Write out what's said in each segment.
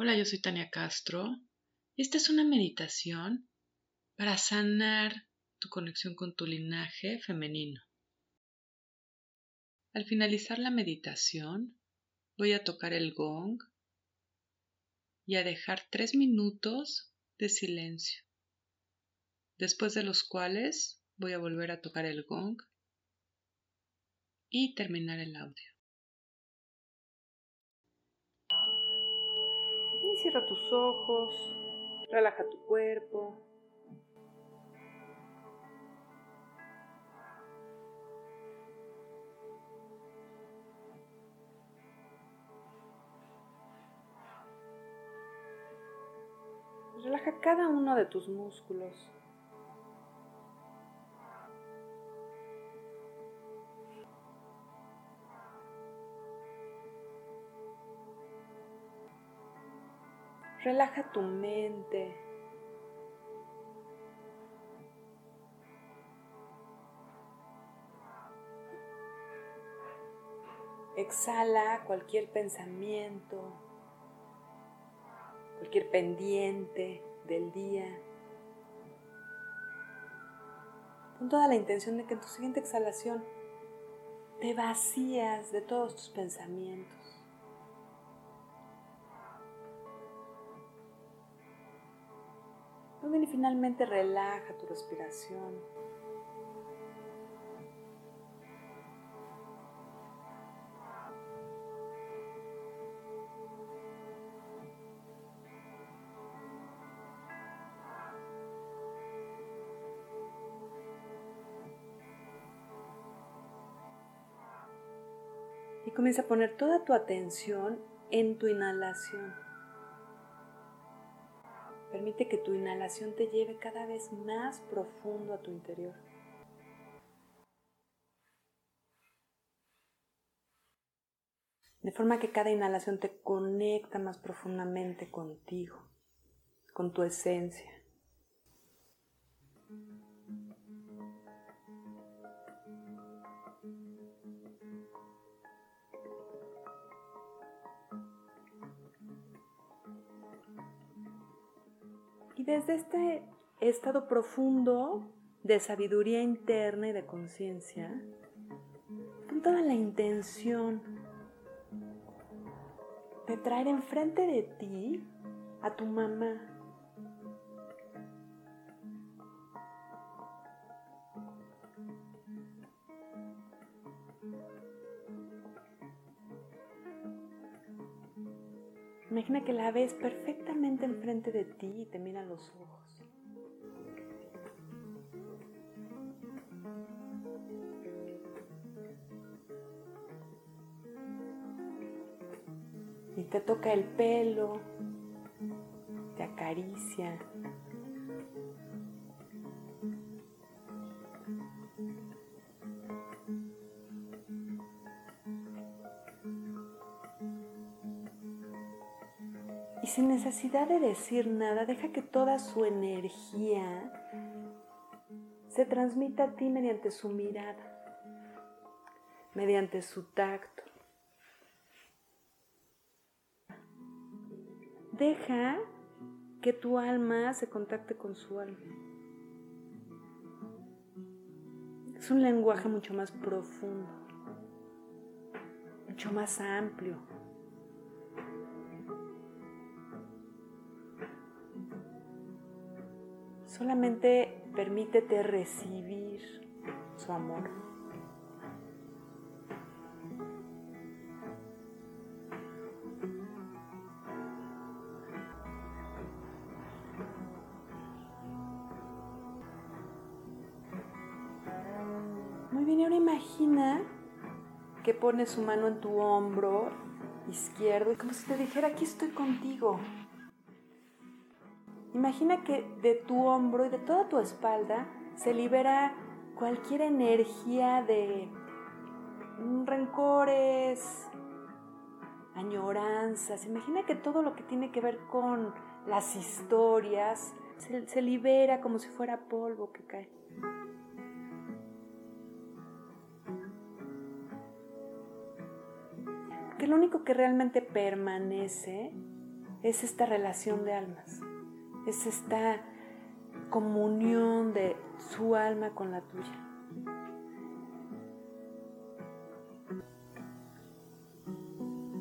Hola, yo soy Tania Castro. Esta es una meditación para sanar tu conexión con tu linaje femenino. Al finalizar la meditación, voy a tocar el gong y a dejar tres minutos de silencio, después de los cuales voy a volver a tocar el gong y terminar el audio. Cierra tus ojos, relaja tu cuerpo. Relaja cada uno de tus músculos. Relaja tu mente. Exhala cualquier pensamiento, cualquier pendiente del día. Con toda la intención de que en tu siguiente exhalación te vacías de todos tus pensamientos. Finalmente relaja tu respiración. Y comienza a poner toda tu atención en tu inhalación. Permite que tu inhalación te lleve cada vez más profundo a tu interior. De forma que cada inhalación te conecta más profundamente contigo, con tu esencia. Desde este estado profundo de sabiduría interna y de conciencia, con toda la intención de traer enfrente de ti a tu mamá. Imagina que la ves perfectamente enfrente de ti y te mira los ojos. Y te toca el pelo, te acaricia, necesidad de decir nada, deja que toda su energía se transmita a ti mediante su mirada, mediante su tacto. Deja que tu alma se contacte con su alma. Es un lenguaje mucho más profundo, mucho más amplio. Solamente permítete recibir su amor. Muy bien, ahora imagina que pones su mano en tu hombro izquierdo como si te dijera, aquí estoy contigo. Imagina que de tu hombro y de toda tu espalda se libera cualquier energía de rencores, añoranzas. Imagina que todo lo que tiene que ver con las historias se, libera como si fuera polvo que cae. Que lo único que realmente permanece es esta relación de almas, es esta comunión de su alma con la tuya.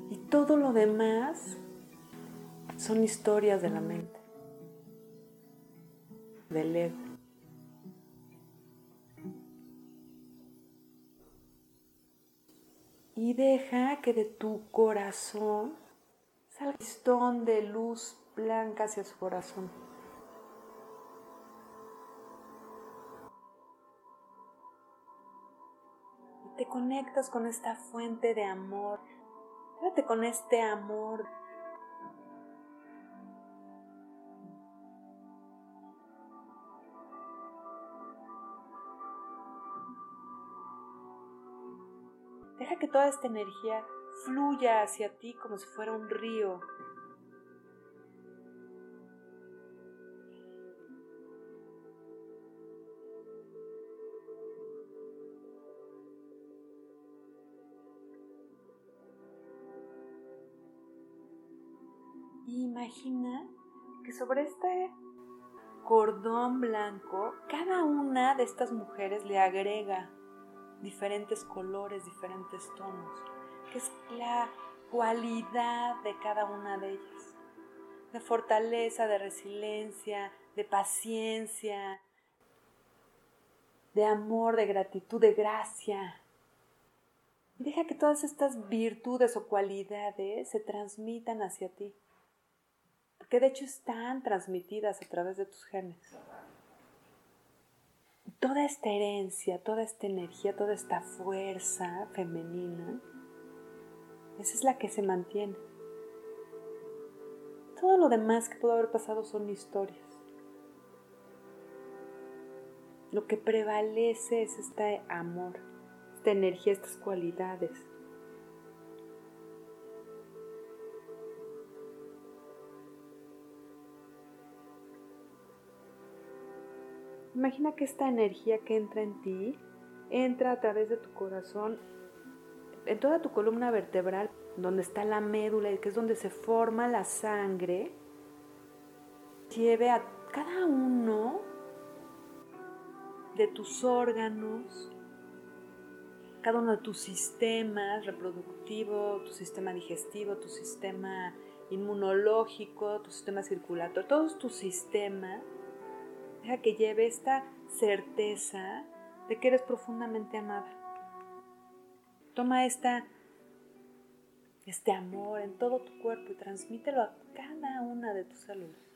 Y todo lo demás son historias de la mente, del ego. Y deja que de tu corazón salga un listón de luz blanca hacia su corazón. Y te conectas con esta fuente de amor. Quédate con este amor Deja que toda esta energía fluya hacia ti como si fuera un río. Imagina que sobre este cordón blanco, cada una de estas mujeres le agrega diferentes colores, diferentes tonos, que es la cualidad de cada una de ellas, de fortaleza, de resiliencia, de paciencia, de amor, de gratitud, de gracia. Y deja que todas estas virtudes o cualidades se transmitan hacia ti, porque de hecho están transmitidas a través de tus genes toda esta herencia, toda esta energía, toda esta fuerza femenina, esa es la que se mantiene. Todo lo demás que pudo haber pasado son historias. Lo que prevalece es este amor, esta energía, estas cualidades. Imagina que esta energía que entra en ti entra a través de tu corazón, en toda tu columna vertebral, donde está la médula y que es donde se forma la sangre, lleve a cada uno de tus órganos, cada uno de tus sistemas reproductivo, tu sistema digestivo, tu sistema inmunológico, tu sistema circulatorio, todos tus sistemas Que lleve esta certeza de que eres profundamente amada. Toma esta, este amor en todo tu cuerpo y transmítelo a cada una de tus células.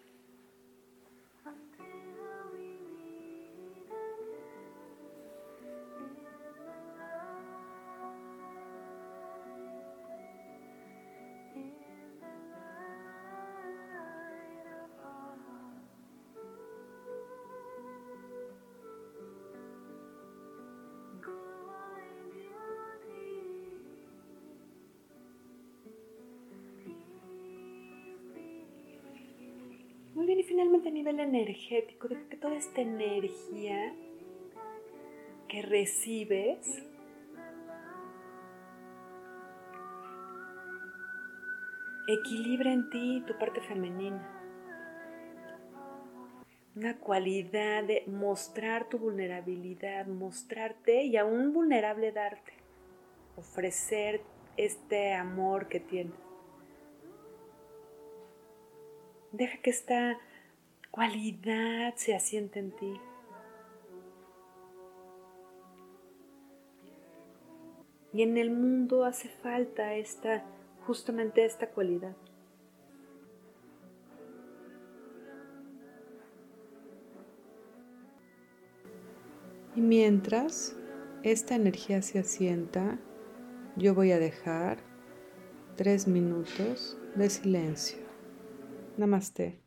Nivel energético, de que toda esta energía que recibes equilibra en ti tu parte femenina. Una cualidad de mostrar tu vulnerabilidad, mostrarte y aún vulnerable darte, ofrecer este amor que tienes. Deja que esta cualidad se asiente en ti. Y en el mundo hace falta esta, justamente esta cualidad. Y mientras esta energía se asienta, yo voy a dejar tres minutos de silencio. Namaste.